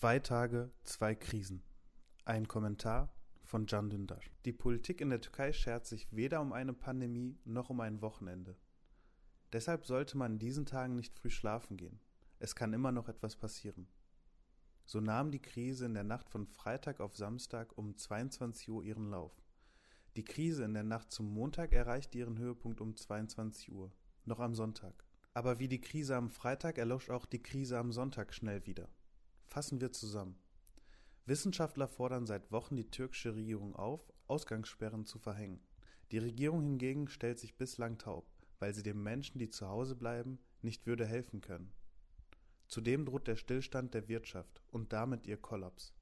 Zwei Tage, zwei Krisen. Ein Kommentar von Can Dündar. Die Politik in der Türkei schert sich weder um eine Pandemie noch um ein Wochenende. Deshalb sollte man in diesen Tagen nicht früh schlafen gehen. Es kann immer noch etwas passieren. So nahm die Krise in der Nacht von Freitag auf Samstag um 22 Uhr ihren Lauf. Die Krise in der Nacht zum Montag erreichte ihren Höhepunkt um 22 Uhr, noch am Sonntag. Aber wie die Krise am Freitag erlosch auch die Krise am Sonntag schnell wieder. Fassen wir zusammen. Wissenschaftler fordern seit Wochen die türkische Regierung auf, Ausgangssperren zu verhängen. Die Regierung hingegen stellt sich bislang taub, weil sie den Menschen, die zu Hause bleiben, nicht würde helfen können. Zudem droht der Stillstand der Wirtschaft und damit ihr Kollaps.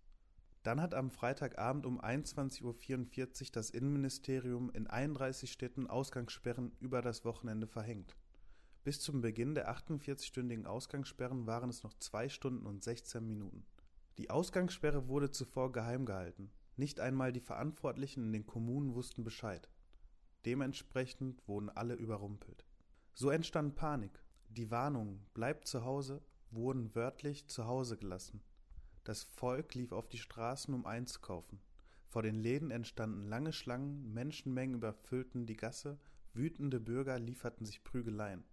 Dann hat am Freitagabend um 21.44 Uhr das Innenministerium in 31 Städten Ausgangssperren über das Wochenende verhängt. Bis zum Beginn der 48-stündigen Ausgangssperren waren es noch zwei Stunden und 16 Minuten. Die Ausgangssperre wurde zuvor geheim gehalten. Nicht einmal die Verantwortlichen in den Kommunen wussten Bescheid. Dementsprechend wurden alle überrumpelt. So entstand Panik. Die Warnungen Bleibt zu Hause wurden wörtlich zu Hause gelassen. Das Volk lief auf die Straßen, um einzukaufen. Vor den Läden entstanden lange Schlangen, Menschenmengen überfüllten die Gasse, wütende Bürger lieferten sich Prügeleien.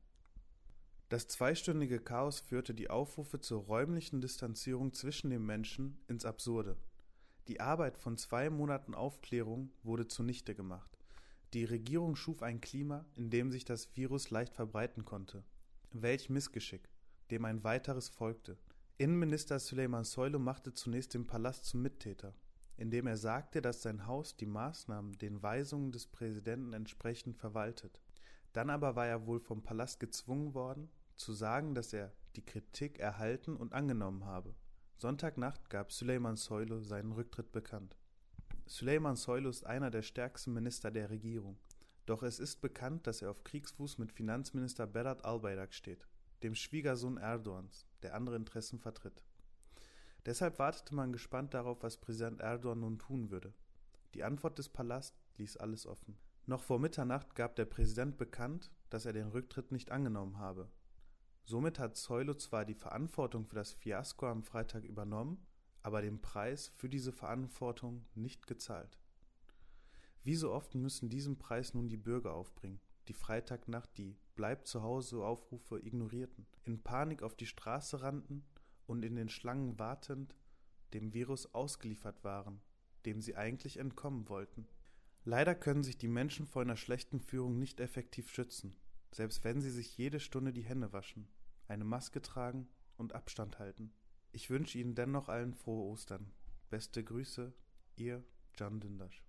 Das zweistündige Chaos führte die Aufrufe zur räumlichen Distanzierung zwischen den Menschen ins Absurde. Die Arbeit von zwei Monaten Aufklärung wurde zunichte gemacht. Die Regierung schuf ein Klima, in dem sich das Virus leicht verbreiten konnte. Welch Missgeschick, dem ein weiteres folgte. Innenminister Süleyman Soylu machte zunächst den Palast zum Mittäter, indem er sagte, dass sein Haus die Maßnahmen den Weisungen des Präsidenten entsprechend verwaltet. Dann aber war er wohl vom Palast gezwungen worden, zu sagen, dass er die Kritik erhalten und angenommen habe. Sonntagnacht gab Süleyman Soylu seinen Rücktritt bekannt. Süleyman Soylu ist einer der stärksten Minister der Regierung. Doch es ist bekannt, dass er auf Kriegsfuß mit Finanzminister Berat Albayrak steht, dem Schwiegersohn Erdogans, der andere Interessen vertritt. Deshalb wartete man gespannt darauf, was Präsident Erdogan nun tun würde. Die Antwort des Palasts ließ alles offen. Noch vor Mitternacht gab der Präsident bekannt, dass er den Rücktritt nicht angenommen habe Somit hat Zoilo zwar die Verantwortung für das Fiasko am Freitag übernommen, aber den Preis für diese Verantwortung nicht gezahlt. Wie so oft müssen diesen Preis nun die Bürger aufbringen, die Freitagnacht die Bleib zu Hause Aufrufe ignorierten, in Panik auf die Straße rannten und in den Schlangen wartend dem Virus ausgeliefert waren, dem sie eigentlich entkommen wollten. Leider können sich die Menschen vor einer schlechten Führung nicht effektiv schützen selbst wenn sie sich jede Stunde die Hände waschen, eine Maske tragen und Abstand halten. Ich wünsche Ihnen dennoch allen frohe Ostern. Beste Grüße, Ihr Can Dindasch.